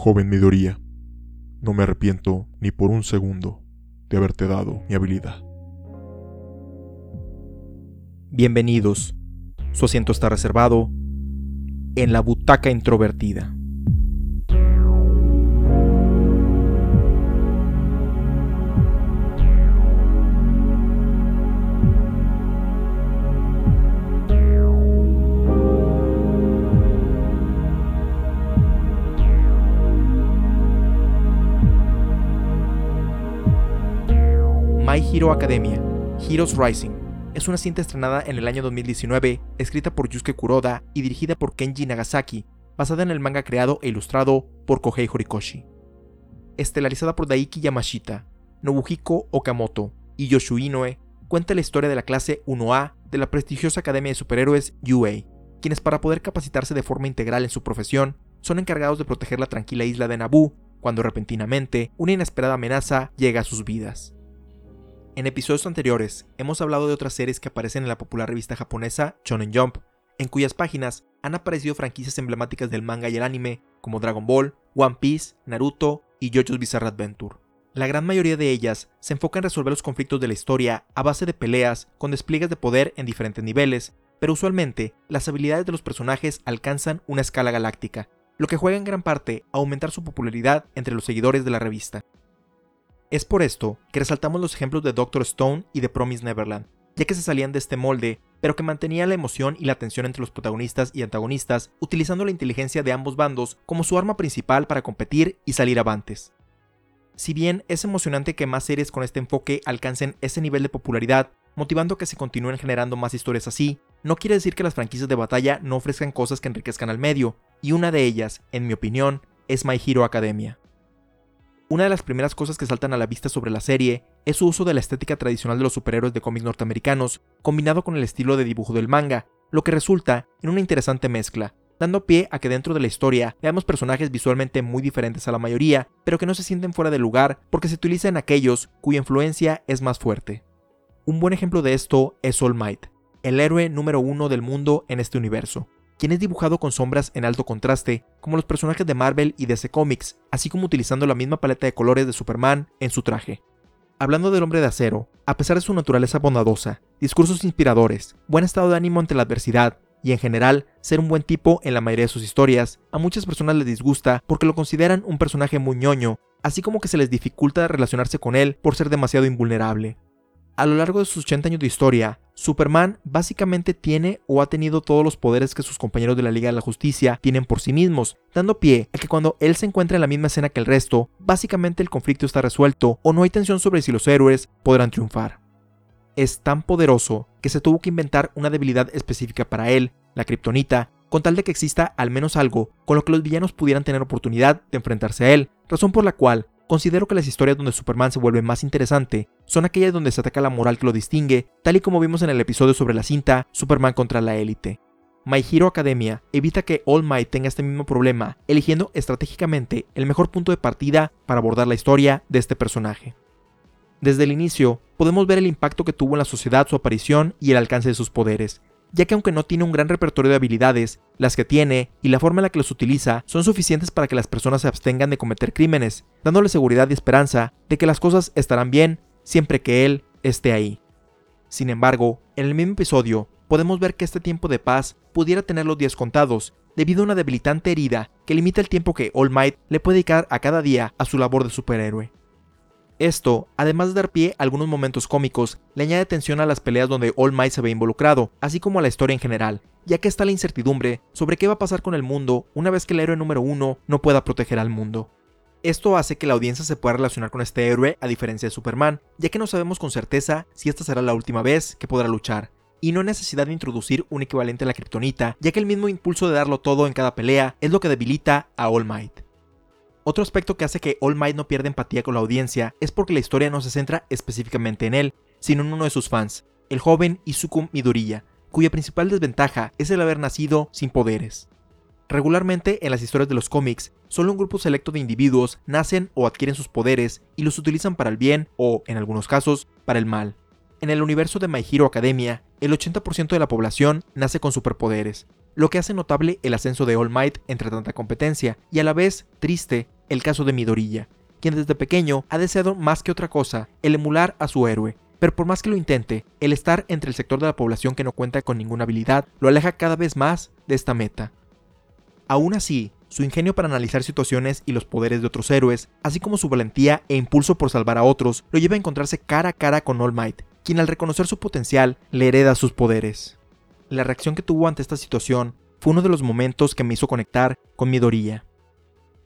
Joven Midoriya, no me arrepiento ni por un segundo de haberte dado mi habilidad. Bienvenidos. Su asiento está reservado en la butaca introvertida. Hero Academia, Heroes Rising, es una cinta estrenada en el año 2019, escrita por Yusuke Kuroda y dirigida por Kenji Nagasaki, basada en el manga creado e ilustrado por Kohei Horikoshi. Estelarizada por Daiki Yamashita, Nobuhiko Okamoto y Yoshu Inoue, cuenta la historia de la clase 1A de la prestigiosa Academia de Superhéroes UA, quienes para poder capacitarse de forma integral en su profesión, son encargados de proteger la tranquila isla de Naboo cuando repentinamente una inesperada amenaza llega a sus vidas. En episodios anteriores hemos hablado de otras series que aparecen en la popular revista japonesa Shonen Jump, en cuyas páginas han aparecido franquicias emblemáticas del manga y el anime como Dragon Ball, One Piece, Naruto y JoJo's Bizarre Adventure. La gran mayoría de ellas se enfoca en resolver los conflictos de la historia a base de peleas con despliegues de poder en diferentes niveles, pero usualmente las habilidades de los personajes alcanzan una escala galáctica, lo que juega en gran parte a aumentar su popularidad entre los seguidores de la revista. Es por esto que resaltamos los ejemplos de Doctor Stone y de Promise Neverland, ya que se salían de este molde, pero que mantenían la emoción y la tensión entre los protagonistas y antagonistas, utilizando la inteligencia de ambos bandos como su arma principal para competir y salir avantes. Si bien es emocionante que más series con este enfoque alcancen ese nivel de popularidad, motivando que se continúen generando más historias así, no quiere decir que las franquicias de batalla no ofrezcan cosas que enriquezcan al medio, y una de ellas, en mi opinión, es My Hero Academia. Una de las primeras cosas que saltan a la vista sobre la serie es su uso de la estética tradicional de los superhéroes de cómics norteamericanos, combinado con el estilo de dibujo del manga, lo que resulta en una interesante mezcla, dando pie a que dentro de la historia veamos personajes visualmente muy diferentes a la mayoría, pero que no se sienten fuera de lugar porque se utilizan aquellos cuya influencia es más fuerte. Un buen ejemplo de esto es All Might, el héroe número uno del mundo en este universo quien es dibujado con sombras en alto contraste, como los personajes de Marvel y DC Comics, así como utilizando la misma paleta de colores de Superman en su traje. Hablando del hombre de acero, a pesar de su naturaleza bondadosa, discursos inspiradores, buen estado de ánimo ante la adversidad, y en general ser un buen tipo en la mayoría de sus historias, a muchas personas les disgusta porque lo consideran un personaje muy ñoño, así como que se les dificulta relacionarse con él por ser demasiado invulnerable. A lo largo de sus 80 años de historia, Superman básicamente tiene o ha tenido todos los poderes que sus compañeros de la Liga de la Justicia tienen por sí mismos, dando pie a que cuando él se encuentra en la misma escena que el resto, básicamente el conflicto está resuelto o no hay tensión sobre si los héroes podrán triunfar. Es tan poderoso que se tuvo que inventar una debilidad específica para él, la kriptonita, con tal de que exista al menos algo con lo que los villanos pudieran tener oportunidad de enfrentarse a él, razón por la cual Considero que las historias donde Superman se vuelve más interesante son aquellas donde se ataca la moral que lo distingue, tal y como vimos en el episodio sobre la cinta Superman contra la élite. My Hero Academia evita que All Might tenga este mismo problema, eligiendo estratégicamente el mejor punto de partida para abordar la historia de este personaje. Desde el inicio, podemos ver el impacto que tuvo en la sociedad su aparición y el alcance de sus poderes, ya que aunque no tiene un gran repertorio de habilidades, las que tiene y la forma en la que los utiliza son suficientes para que las personas se abstengan de cometer crímenes, dándole seguridad y esperanza de que las cosas estarán bien siempre que él esté ahí. Sin embargo, en el mismo episodio, podemos ver que este tiempo de paz pudiera tener los días contados, debido a una debilitante herida que limita el tiempo que All Might le puede dedicar a cada día a su labor de superhéroe. Esto, además de dar pie a algunos momentos cómicos, le añade tensión a las peleas donde All Might se ve involucrado, así como a la historia en general, ya que está la incertidumbre sobre qué va a pasar con el mundo una vez que el héroe número uno no pueda proteger al mundo. Esto hace que la audiencia se pueda relacionar con este héroe a diferencia de Superman, ya que no sabemos con certeza si esta será la última vez que podrá luchar, y no hay necesidad de introducir un equivalente a la kriptonita, ya que el mismo impulso de darlo todo en cada pelea es lo que debilita a All Might. Otro aspecto que hace que All Might no pierda empatía con la audiencia es porque la historia no se centra específicamente en él, sino en uno de sus fans, el joven Izuku Midoriya, cuya principal desventaja es el haber nacido sin poderes. Regularmente en las historias de los cómics, solo un grupo selecto de individuos nacen o adquieren sus poderes y los utilizan para el bien o, en algunos casos, para el mal. En el universo de My Hero Academia, el 80% de la población nace con superpoderes, lo que hace notable el ascenso de All Might entre tanta competencia, y a la vez triste el caso de Midoriya, quien desde pequeño ha deseado más que otra cosa el emular a su héroe, pero por más que lo intente, el estar entre el sector de la población que no cuenta con ninguna habilidad lo aleja cada vez más de esta meta. Aún así, su ingenio para analizar situaciones y los poderes de otros héroes, así como su valentía e impulso por salvar a otros, lo lleva a encontrarse cara a cara con All Might, quien al reconocer su potencial le hereda sus poderes. La reacción que tuvo ante esta situación fue uno de los momentos que me hizo conectar con Midoriya.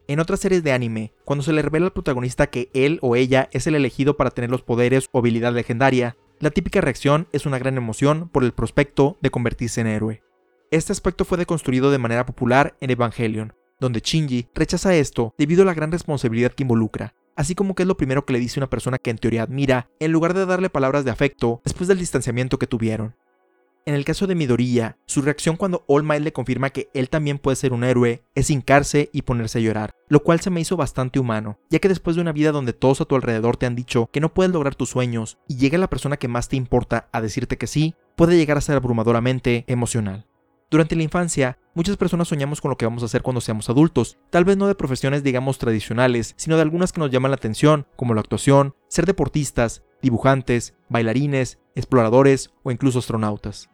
En otras series de anime, cuando se le revela al protagonista que él o ella es el elegido para tener los poderes o habilidad legendaria, la típica reacción es una gran emoción por el prospecto de convertirse en héroe. Este aspecto fue deconstruido de manera popular en Evangelion, donde Shinji rechaza esto debido a la gran responsabilidad que involucra, así como que es lo primero que le dice una persona que en teoría admira, en lugar de darle palabras de afecto después del distanciamiento que tuvieron. En el caso de Midoriya, su reacción cuando All Might le confirma que él también puede ser un héroe es hincarse y ponerse a llorar, lo cual se me hizo bastante humano, ya que después de una vida donde todos a tu alrededor te han dicho que no puedes lograr tus sueños y llega la persona que más te importa a decirte que sí, puede llegar a ser abrumadoramente emocional. Durante la infancia, muchas personas soñamos con lo que vamos a hacer cuando seamos adultos, tal vez no de profesiones digamos tradicionales, sino de algunas que nos llaman la atención, como la actuación, ser deportistas, dibujantes, bailarines, exploradores o incluso astronautas.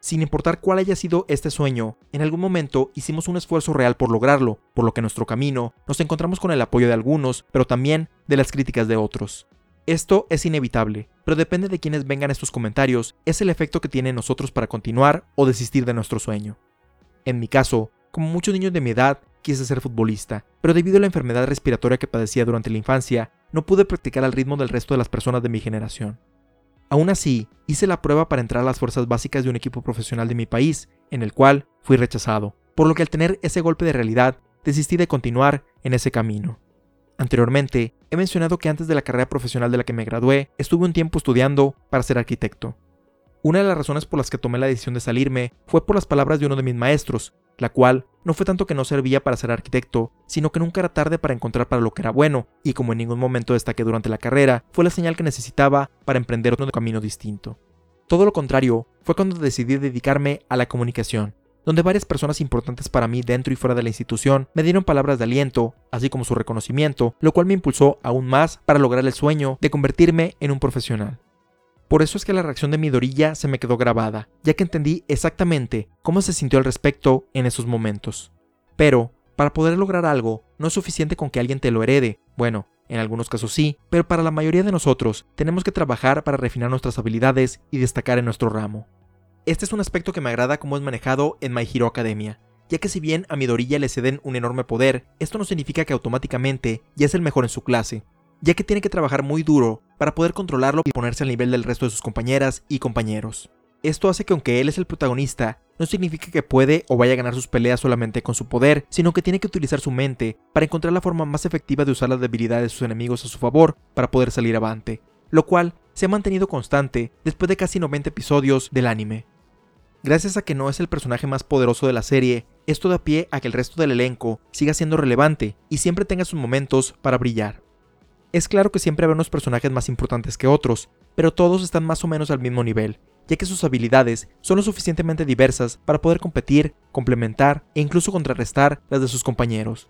Sin importar cuál haya sido este sueño, en algún momento hicimos un esfuerzo real por lograrlo, por lo que en nuestro camino nos encontramos con el apoyo de algunos, pero también de las críticas de otros. Esto es inevitable, pero depende de quienes vengan estos comentarios, es el efecto que tiene nosotros para continuar o desistir de nuestro sueño. En mi caso, como muchos niños de mi edad, quise ser futbolista, pero debido a la enfermedad respiratoria que padecía durante la infancia, no pude practicar al ritmo del resto de las personas de mi generación. Aún así, hice la prueba para entrar a las fuerzas básicas de un equipo profesional de mi país, en el cual fui rechazado, por lo que al tener ese golpe de realidad, desistí de continuar en ese camino. Anteriormente, he mencionado que antes de la carrera profesional de la que me gradué, estuve un tiempo estudiando para ser arquitecto. Una de las razones por las que tomé la decisión de salirme fue por las palabras de uno de mis maestros, la cual no fue tanto que no servía para ser arquitecto, sino que nunca era tarde para encontrar para lo que era bueno, y como en ningún momento destaqué durante la carrera, fue la señal que necesitaba para emprender otro camino distinto. Todo lo contrario fue cuando decidí dedicarme a la comunicación, donde varias personas importantes para mí dentro y fuera de la institución me dieron palabras de aliento, así como su reconocimiento, lo cual me impulsó aún más para lograr el sueño de convertirme en un profesional. Por eso es que la reacción de Midoriya se me quedó grabada, ya que entendí exactamente cómo se sintió al respecto en esos momentos. Pero, para poder lograr algo, no es suficiente con que alguien te lo herede, bueno, en algunos casos sí, pero para la mayoría de nosotros tenemos que trabajar para refinar nuestras habilidades y destacar en nuestro ramo. Este es un aspecto que me agrada cómo es manejado en My Hero Academia, ya que si bien a Midoriya le ceden un enorme poder, esto no significa que automáticamente ya es el mejor en su clase, ya que tiene que trabajar muy duro para poder controlarlo y ponerse al nivel del resto de sus compañeras y compañeros. Esto hace que aunque él es el protagonista, no significa que puede o vaya a ganar sus peleas solamente con su poder, sino que tiene que utilizar su mente para encontrar la forma más efectiva de usar las debilidades de sus enemigos a su favor para poder salir avante, lo cual se ha mantenido constante después de casi 90 episodios del anime. Gracias a que no es el personaje más poderoso de la serie, esto da pie a que el resto del elenco siga siendo relevante y siempre tenga sus momentos para brillar. Es claro que siempre habrá unos personajes más importantes que otros, pero todos están más o menos al mismo nivel, ya que sus habilidades son lo suficientemente diversas para poder competir, complementar e incluso contrarrestar las de sus compañeros.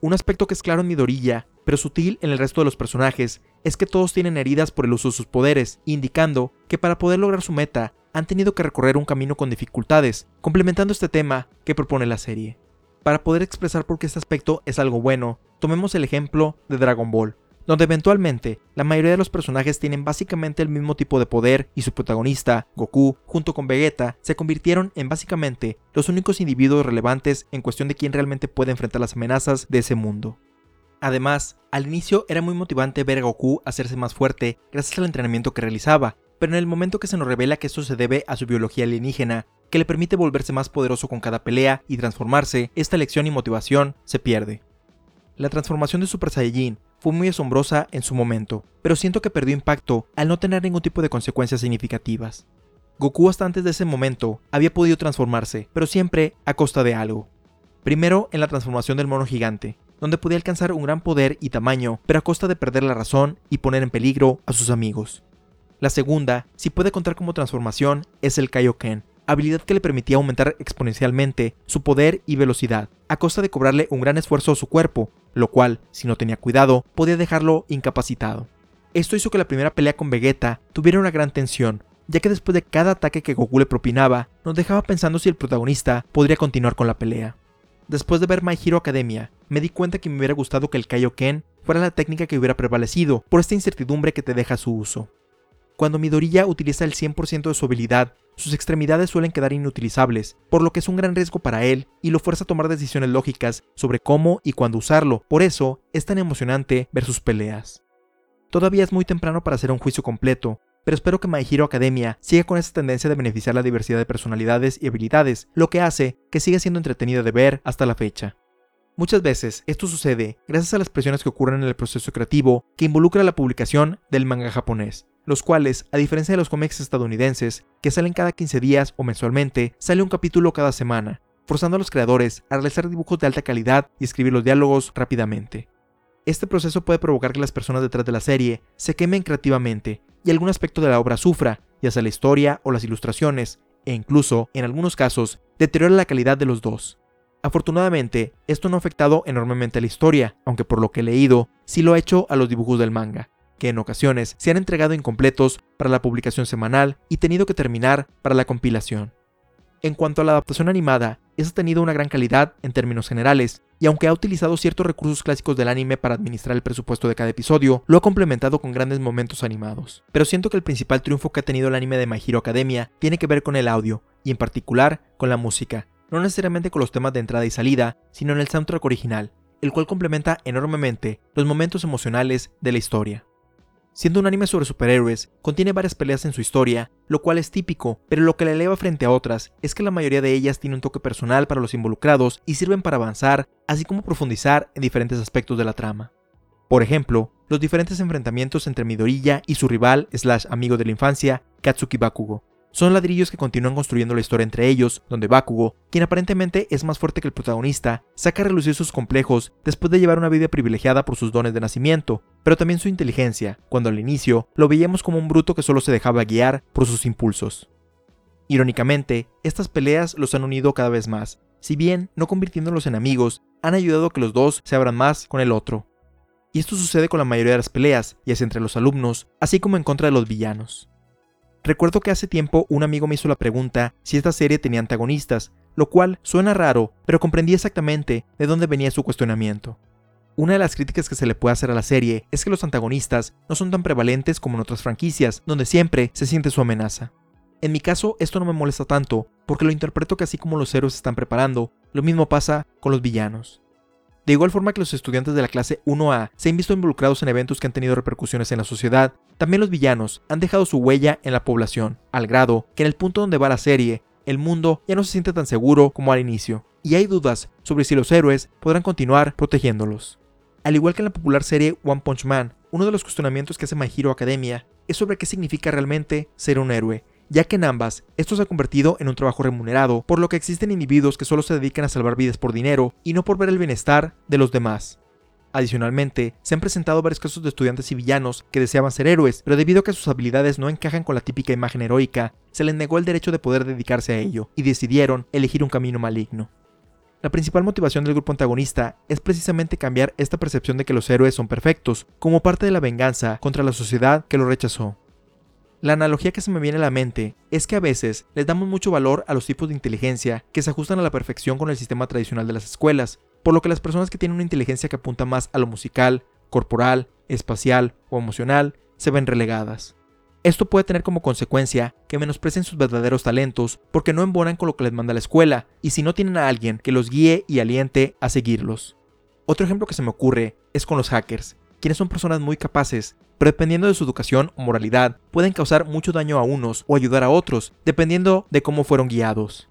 Un aspecto que es claro en Midoriya, pero sutil en el resto de los personajes, es que todos tienen heridas por el uso de sus poderes, indicando que para poder lograr su meta han tenido que recorrer un camino con dificultades, complementando este tema que propone la serie. Para poder expresar por qué este aspecto es algo bueno, tomemos el ejemplo de Dragon Ball, donde eventualmente la mayoría de los personajes tienen básicamente el mismo tipo de poder y su protagonista, Goku, junto con Vegeta, se convirtieron en básicamente los únicos individuos relevantes en cuestión de quién realmente puede enfrentar las amenazas de ese mundo. Además, al inicio era muy motivante ver a Goku hacerse más fuerte gracias al entrenamiento que realizaba, pero en el momento que se nos revela que esto se debe a su biología alienígena, que le permite volverse más poderoso con cada pelea y transformarse, esta lección y motivación se pierde. La transformación de Super Saiyajin fue muy asombrosa en su momento, pero siento que perdió impacto al no tener ningún tipo de consecuencias significativas. Goku hasta antes de ese momento había podido transformarse, pero siempre a costa de algo. Primero en la transformación del mono gigante, donde podía alcanzar un gran poder y tamaño, pero a costa de perder la razón y poner en peligro a sus amigos. La segunda, si puede contar como transformación, es el Kaioken, habilidad que le permitía aumentar exponencialmente su poder y velocidad, a costa de cobrarle un gran esfuerzo a su cuerpo, lo cual, si no tenía cuidado, podía dejarlo incapacitado. Esto hizo que la primera pelea con Vegeta tuviera una gran tensión, ya que después de cada ataque que Goku le propinaba, nos dejaba pensando si el protagonista podría continuar con la pelea. Después de ver My Hero Academia, me di cuenta que me hubiera gustado que el Kaioken fuera la técnica que hubiera prevalecido, por esta incertidumbre que te deja su uso. Cuando Midoriya utiliza el 100% de su habilidad, sus extremidades suelen quedar inutilizables, por lo que es un gran riesgo para él y lo fuerza a tomar decisiones lógicas sobre cómo y cuándo usarlo, por eso es tan emocionante ver sus peleas. Todavía es muy temprano para hacer un juicio completo, pero espero que My Hero Academia siga con esta tendencia de beneficiar la diversidad de personalidades y habilidades, lo que hace que siga siendo entretenido de ver hasta la fecha. Muchas veces esto sucede gracias a las presiones que ocurren en el proceso creativo que involucra la publicación del manga japonés, los cuales, a diferencia de los cómics estadounidenses, que salen cada 15 días o mensualmente, sale un capítulo cada semana, forzando a los creadores a realizar dibujos de alta calidad y escribir los diálogos rápidamente. Este proceso puede provocar que las personas detrás de la serie se quemen creativamente y algún aspecto de la obra sufra, ya sea la historia o las ilustraciones, e incluso, en algunos casos, deteriora la calidad de los dos. Afortunadamente, esto no ha afectado enormemente a la historia, aunque por lo que he leído, sí lo ha hecho a los dibujos del manga, que en ocasiones se han entregado incompletos para la publicación semanal y tenido que terminar para la compilación. En cuanto a la adaptación animada, esta ha tenido una gran calidad en términos generales, y aunque ha utilizado ciertos recursos clásicos del anime para administrar el presupuesto de cada episodio, lo ha complementado con grandes momentos animados. Pero siento que el principal triunfo que ha tenido el anime de My Hero Academia tiene que ver con el audio, y en particular con la música, no necesariamente con los temas de entrada y salida, sino en el soundtrack original, el cual complementa enormemente los momentos emocionales de la historia. Siendo un anime sobre superhéroes, contiene varias peleas en su historia, lo cual es típico, pero lo que le eleva frente a otras es que la mayoría de ellas tiene un toque personal para los involucrados y sirven para avanzar, así como profundizar en diferentes aspectos de la trama. Por ejemplo, los diferentes enfrentamientos entre Midoriya y su rival slash amigo de la infancia, Katsuki Bakugo, son ladrillos que continúan construyendo la historia entre ellos, donde Bakugo, quien aparentemente es más fuerte que el protagonista, saca a relucir sus complejos después de llevar una vida privilegiada por sus dones de nacimiento, pero también su inteligencia, cuando al inicio lo veíamos como un bruto que solo se dejaba guiar por sus impulsos. Irónicamente, estas peleas los han unido cada vez más, si bien no convirtiéndolos en amigos, han ayudado a que los dos se abran más con el otro. Y esto sucede con la mayoría de las peleas, ya sea entre los alumnos, así como en contra de los villanos. Recuerdo que hace tiempo un amigo me hizo la pregunta si esta serie tenía antagonistas, lo cual suena raro, pero comprendí exactamente de dónde venía su cuestionamiento. Una de las críticas que se le puede hacer a la serie es que los antagonistas no son tan prevalentes como en otras franquicias, donde siempre se siente su amenaza. En mi caso, esto no me molesta tanto, porque lo interpreto que así como los héroes se están preparando, lo mismo pasa con los villanos. De igual forma que los estudiantes de la clase 1A se han visto involucrados en eventos que han tenido repercusiones en la sociedad, también los villanos han dejado su huella en la población, al grado que en el punto donde va la serie, el mundo ya no se siente tan seguro como al inicio, y hay dudas sobre si los héroes podrán continuar protegiéndolos. Al igual que en la popular serie One Punch Man, uno de los cuestionamientos que hace My Hero Academia es sobre qué significa realmente ser un héroe, ya que en ambas esto se ha convertido en un trabajo remunerado, por lo que existen individuos que solo se dedican a salvar vidas por dinero y no por ver el bienestar de los demás. Adicionalmente, se han presentado varios casos de estudiantes y villanos que deseaban ser héroes, pero debido a que sus habilidades no encajan con la típica imagen heroica, se les negó el derecho de poder dedicarse a ello, y decidieron elegir un camino maligno. La principal motivación del grupo antagonista es precisamente cambiar esta percepción de que los héroes son perfectos, como parte de la venganza contra la sociedad que lo rechazó. La analogía que se me viene a la mente es que a veces les damos mucho valor a los tipos de inteligencia que se ajustan a la perfección con el sistema tradicional de las escuelas, por lo que las personas que tienen una inteligencia que apunta más a lo musical, corporal, espacial o emocional se ven relegadas. Esto puede tener como consecuencia que menosprecien sus verdaderos talentos porque no embonan con lo que les manda la escuela y si no tienen a alguien que los guíe y aliente a seguirlos. Otro ejemplo que se me ocurre es con los hackers, quienes son personas muy capaces, pero dependiendo de su educación o moralidad, pueden causar mucho daño a unos o ayudar a otros, dependiendo de cómo fueron guiados.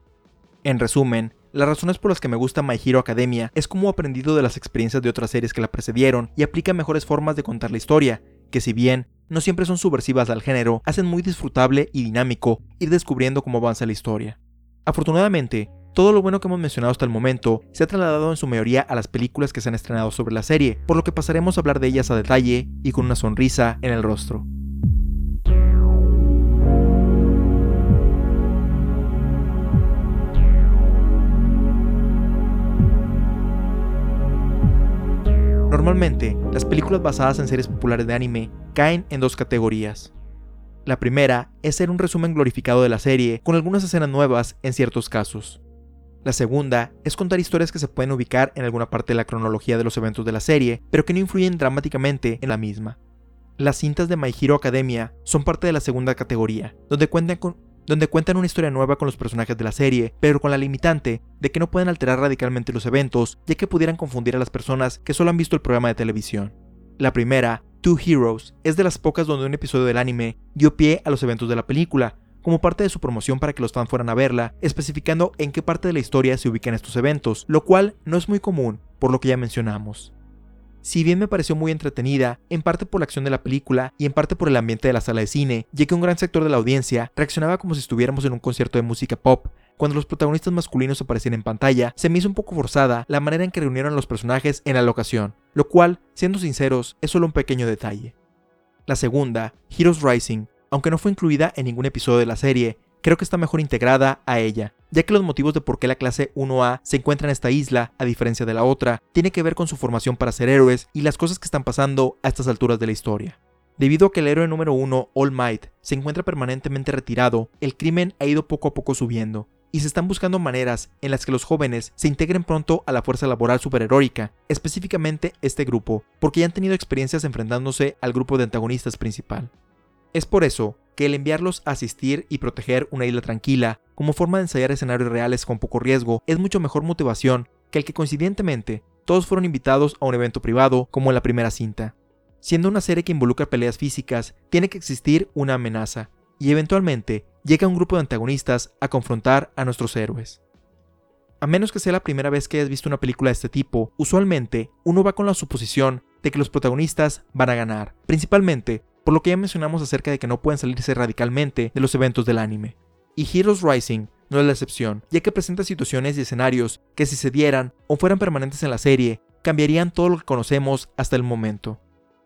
En resumen, las razones por las que me gusta My Hero Academia es cómo he aprendido de las experiencias de otras series que la precedieron y aplica mejores formas de contar la historia, que si bien no siempre son subversivas al género, hacen muy disfrutable y dinámico ir descubriendo cómo avanza la historia. Afortunadamente, todo lo bueno que hemos mencionado hasta el momento se ha trasladado en su mayoría a las películas que se han estrenado sobre la serie, por lo que pasaremos a hablar de ellas a detalle y con una sonrisa en el rostro. Normalmente, las películas basadas en series populares de anime caen en dos categorías. La primera es ser un resumen glorificado de la serie, con algunas escenas nuevas en ciertos casos. La segunda es contar historias que se pueden ubicar en alguna parte de la cronología de los eventos de la serie, pero que no influyen dramáticamente en la misma. Las cintas de My Hero Academia son parte de la segunda categoría, donde cuentan, donde cuentan una historia nueva con los personajes de la serie, pero con la limitante de que no pueden alterar radicalmente los eventos, ya que pudieran confundir a las personas que solo han visto el programa de televisión. La primera Two Heroes es de las pocas donde un episodio del anime dio pie a los eventos de la película, como parte de su promoción para que los fans fueran a verla, especificando en qué parte de la historia se ubican estos eventos, lo cual no es muy común, por lo que ya mencionamos. Si bien me pareció muy entretenida, en parte por la acción de la película y en parte por el ambiente de la sala de cine, ya que un gran sector de la audiencia reaccionaba como si estuviéramos en un concierto de música pop, cuando los protagonistas masculinos aparecían en pantalla, se me hizo un poco forzada la manera en que reunieron a los personajes en la locación, lo cual, siendo sinceros, es solo un pequeño detalle. La segunda, Heroes Rising, aunque no fue incluida en ningún episodio de la serie, creo que está mejor integrada a ella, ya que los motivos de por qué la clase 1A se encuentra en esta isla, a diferencia de la otra, tiene que ver con su formación para ser héroes y las cosas que están pasando a estas alturas de la historia. Debido a que el héroe número 1, All Might, se encuentra permanentemente retirado, el crimen ha ido poco a poco subiendo, y se están buscando maneras en las que los jóvenes se integren pronto a la fuerza laboral superheroica, específicamente este grupo, porque ya han tenido experiencias enfrentándose al grupo de antagonistas principal. Es por eso que el enviarlos a asistir y proteger una isla tranquila, como forma de ensayar escenarios reales con poco riesgo, es mucho mejor motivación que el que coincidentemente todos fueron invitados a un evento privado como en la primera cinta. Siendo una serie que involucra peleas físicas, tiene que existir una amenaza, y eventualmente llega un grupo de antagonistas a confrontar a nuestros héroes. A menos que sea la primera vez que hayas visto una película de este tipo, usualmente uno va con la suposición de que los protagonistas van a ganar, principalmente por lo que ya mencionamos acerca de que no pueden salirse radicalmente de los eventos del anime. Y Heroes Rising no es la excepción, ya que presenta situaciones y escenarios que si se dieran o fueran permanentes en la serie, cambiarían todo lo que conocemos hasta el momento.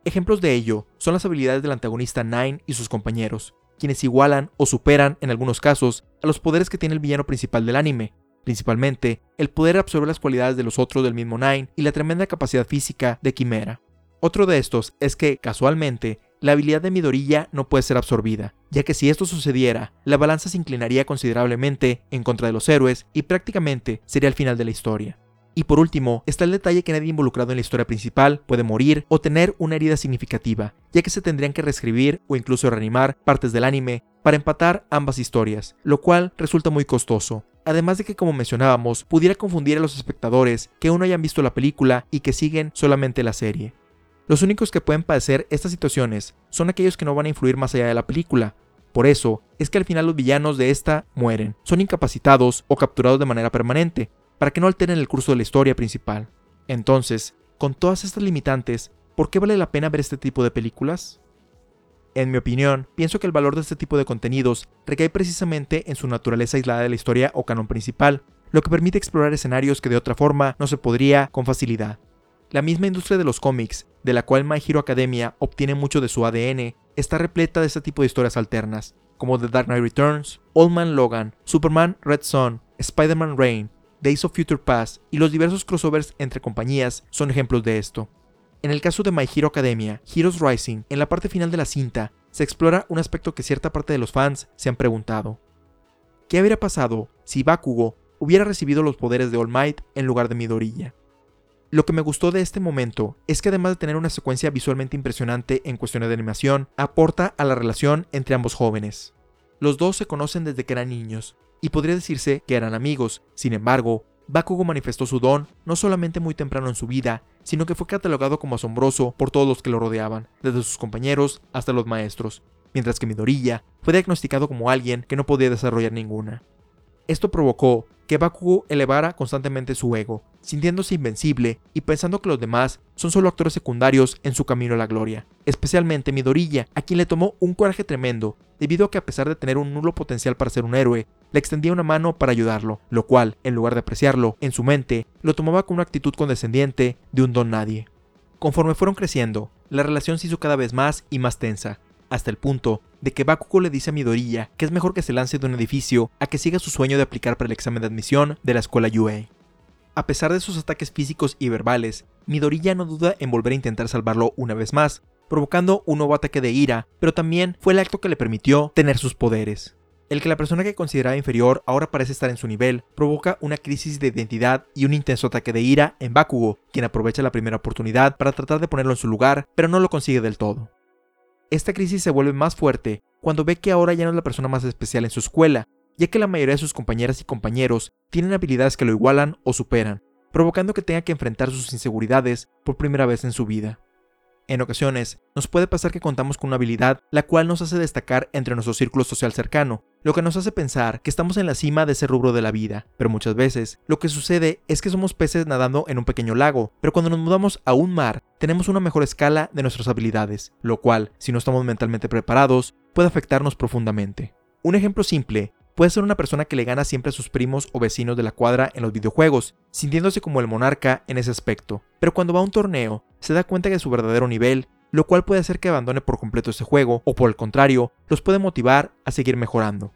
Ejemplos de ello son las habilidades del antagonista Nine y sus compañeros, quienes igualan o superan en algunos casos a los poderes que tiene el villano principal del anime, principalmente el poder absorber las cualidades de los otros del mismo Nine y la tremenda capacidad física de Quimera. Otro de estos es que, casualmente, la habilidad de Midorilla no puede ser absorbida, ya que si esto sucediera, la balanza se inclinaría considerablemente en contra de los héroes y prácticamente sería el final de la historia. Y por último, está el detalle que nadie involucrado en la historia principal puede morir o tener una herida significativa, ya que se tendrían que reescribir o incluso reanimar partes del anime para empatar ambas historias, lo cual resulta muy costoso. Además de que, como mencionábamos, pudiera confundir a los espectadores que aún no hayan visto la película y que siguen solamente la serie. Los únicos que pueden padecer estas situaciones son aquellos que no van a influir más allá de la película. Por eso es que al final los villanos de esta mueren, son incapacitados o capturados de manera permanente, para que no alteren el curso de la historia principal. Entonces, con todas estas limitantes, ¿por qué vale la pena ver este tipo de películas? En mi opinión, pienso que el valor de este tipo de contenidos recae precisamente en su naturaleza aislada de la historia o canon principal, lo que permite explorar escenarios que de otra forma no se podría con facilidad. La misma industria de los cómics, de la cual My Hero Academia obtiene mucho de su ADN, está repleta de este tipo de historias alternas, como The Dark Knight Returns, Old Man Logan, Superman Red Son, Spider-Man Reign, Days of Future Past y los diversos crossovers entre compañías son ejemplos de esto. En el caso de My Hero Academia, Heroes Rising, en la parte final de la cinta, se explora un aspecto que cierta parte de los fans se han preguntado. ¿Qué habría pasado si Bakugo hubiera recibido los poderes de All Might en lugar de Midoriya? Lo que me gustó de este momento es que además de tener una secuencia visualmente impresionante en cuestiones de animación, aporta a la relación entre ambos jóvenes. Los dos se conocen desde que eran niños, y podría decirse que eran amigos. Sin embargo, Bakugo manifestó su don no solamente muy temprano en su vida, sino que fue catalogado como asombroso por todos los que lo rodeaban, desde sus compañeros hasta los maestros, mientras que Midoriya fue diagnosticado como alguien que no podía desarrollar ninguna. Esto provocó que Bakugo elevara constantemente su ego, sintiéndose invencible y pensando que los demás son solo actores secundarios en su camino a la gloria, especialmente Midoriya, a quien le tomó un coraje tremendo, debido a que a pesar de tener un nulo potencial para ser un héroe, le extendía una mano para ayudarlo, lo cual, en lugar de apreciarlo, en su mente, lo tomaba con una actitud condescendiente de un don nadie. Conforme fueron creciendo, la relación se hizo cada vez más y más tensa, hasta el punto de que Bakugo le dice a Midoriya que es mejor que se lance de un edificio a que siga su sueño de aplicar para el examen de admisión de la escuela UA. A pesar de sus ataques físicos y verbales, Midoriya no duda en volver a intentar salvarlo una vez más, provocando un nuevo ataque de ira, pero también fue el acto que le permitió tener sus poderes. El que la persona que consideraba inferior ahora parece estar en su nivel provoca una crisis de identidad y un intenso ataque de ira en Bakugo, quien aprovecha la primera oportunidad para tratar de ponerlo en su lugar, pero no lo consigue del todo. Esta crisis se vuelve más fuerte cuando ve que ahora ya no es la persona más especial en su escuela, ya que la mayoría de sus compañeras y compañeros tienen habilidades que lo igualan o superan, provocando que tenga que enfrentar sus inseguridades por primera vez en su vida. En ocasiones, nos puede pasar que contamos con una habilidad la cual nos hace destacar entre nuestro círculo social cercano, lo que nos hace pensar que estamos en la cima de ese rubro de la vida, pero muchas veces lo que sucede es que somos peces nadando en un pequeño lago, pero cuando nos mudamos a un mar, tenemos una mejor escala de nuestras habilidades, lo cual, si no estamos mentalmente preparados, puede afectarnos profundamente. Un ejemplo simple puede ser una persona que le gana siempre a sus primos o vecinos de la cuadra en los videojuegos, sintiéndose como el monarca en ese aspecto. Pero cuando va a un torneo, se da cuenta de su verdadero nivel, lo cual puede hacer que abandone por completo ese juego, o por el contrario, los puede motivar a seguir mejorando.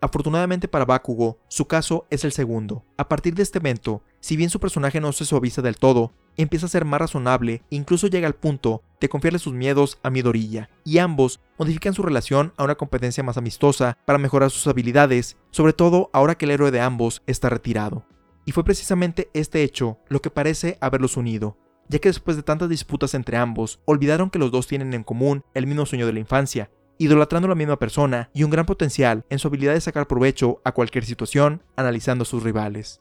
Afortunadamente para Bakugo, su caso es el segundo. A partir de este evento, si bien su personaje no se suaviza del todo, empieza a ser más razonable e incluso llega al punto de confiarle sus miedos a Midoriya, y ambos modifican su relación a una competencia más amistosa para mejorar sus habilidades, sobre todo ahora que el héroe de ambos está retirado. Y fue precisamente este hecho lo que parece haberlos unido, ya que después de tantas disputas entre ambos, olvidaron que los dos tienen en común el mismo sueño de la infancia, idolatrando a la misma persona y un gran potencial en su habilidad de sacar provecho a cualquier situación analizando a sus rivales.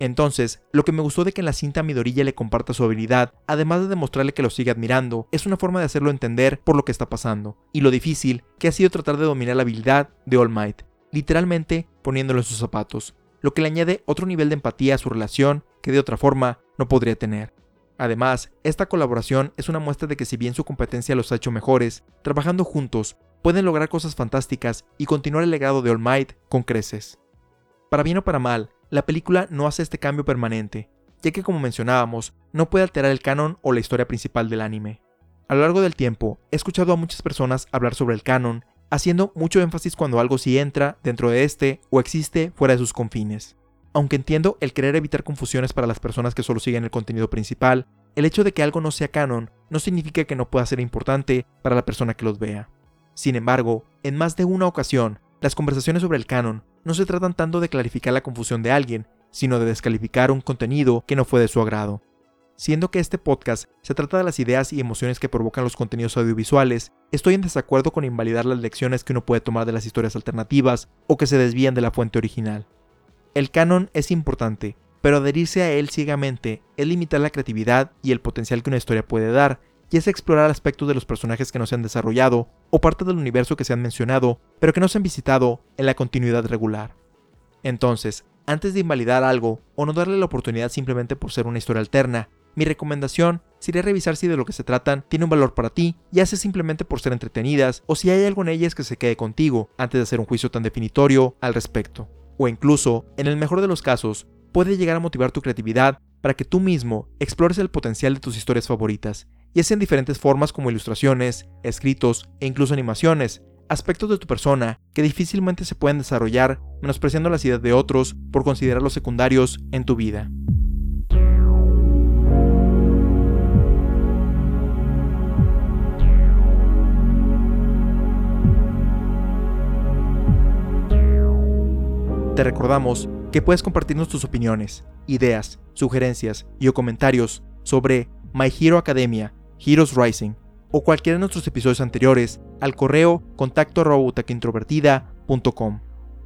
Entonces, lo que me gustó de que en la cinta Midorilla le comparta su habilidad, además de demostrarle que lo sigue admirando, es una forma de hacerlo entender por lo que está pasando, y lo difícil que ha sido tratar de dominar la habilidad de All Might, literalmente poniéndolo en sus zapatos, lo que le añade otro nivel de empatía a su relación que de otra forma no podría tener. Además, esta colaboración es una muestra de que si bien su competencia los ha hecho mejores, trabajando juntos pueden lograr cosas fantásticas y continuar el legado de All Might con creces. Para bien o para mal, la película no hace este cambio permanente, ya que como mencionábamos, no puede alterar el canon o la historia principal del anime. A lo largo del tiempo, he escuchado a muchas personas hablar sobre el canon, haciendo mucho énfasis cuando algo sí entra dentro de este o existe fuera de sus confines. Aunque entiendo el querer evitar confusiones para las personas que solo siguen el contenido principal, el hecho de que algo no sea canon no significa que no pueda ser importante para la persona que los vea. Sin embargo, en más de una ocasión, las conversaciones sobre el canon no se tratan tanto de clarificar la confusión de alguien, sino de descalificar un contenido que no fue de su agrado. Siendo que este podcast se trata de las ideas y emociones que provocan los contenidos audiovisuales, estoy en desacuerdo con invalidar las lecciones que uno puede tomar de las historias alternativas o que se desvían de la fuente original. El canon es importante, pero adherirse a él ciegamente es limitar la creatividad y el potencial que una historia puede dar, y es explorar aspectos de los personajes que no se han desarrollado o parte del universo que se han mencionado, pero que no se han visitado en la continuidad regular. Entonces, antes de invalidar algo o no darle la oportunidad simplemente por ser una historia alterna, mi recomendación sería revisar si de lo que se tratan tiene un valor para ti, ya sea simplemente por ser entretenidas o si hay algo en ellas que se quede contigo antes de hacer un juicio tan definitorio al respecto. O incluso, en el mejor de los casos, puede llegar a motivar tu creatividad para que tú mismo explores el potencial de tus historias favoritas y es en diferentes formas como ilustraciones, escritos e incluso animaciones, aspectos de tu persona que difícilmente se pueden desarrollar menospreciando las ideas de otros por considerarlos secundarios en tu vida. Te recordamos que puedes compartirnos tus opiniones, ideas, sugerencias y o comentarios sobre My Hero Academia Heroes Rising o cualquiera de nuestros episodios anteriores al correo contacto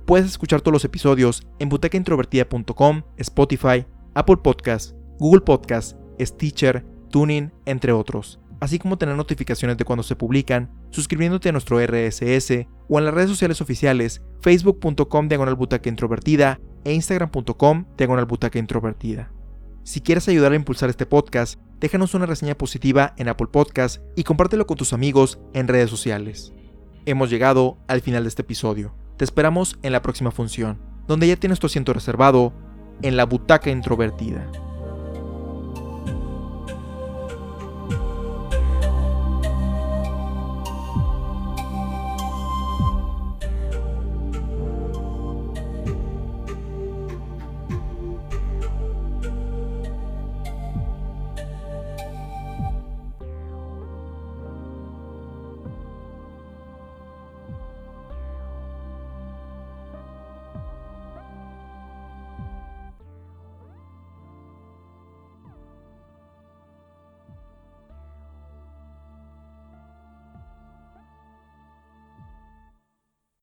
Puedes escuchar todos los episodios en butacaintrovertida.com, Spotify, Apple Podcasts, Google Podcasts, Stitcher, Tuning, entre otros, así como tener notificaciones de cuando se publican, suscribiéndote a nuestro RSS o en las redes sociales oficiales facebook.com diagonal introvertida e instagram.com diagonal introvertida. Si quieres ayudar a impulsar este podcast, déjanos una reseña positiva en Apple Podcast y compártelo con tus amigos en redes sociales. Hemos llegado al final de este episodio. Te esperamos en la próxima función, donde ya tienes tu asiento reservado en la butaca introvertida.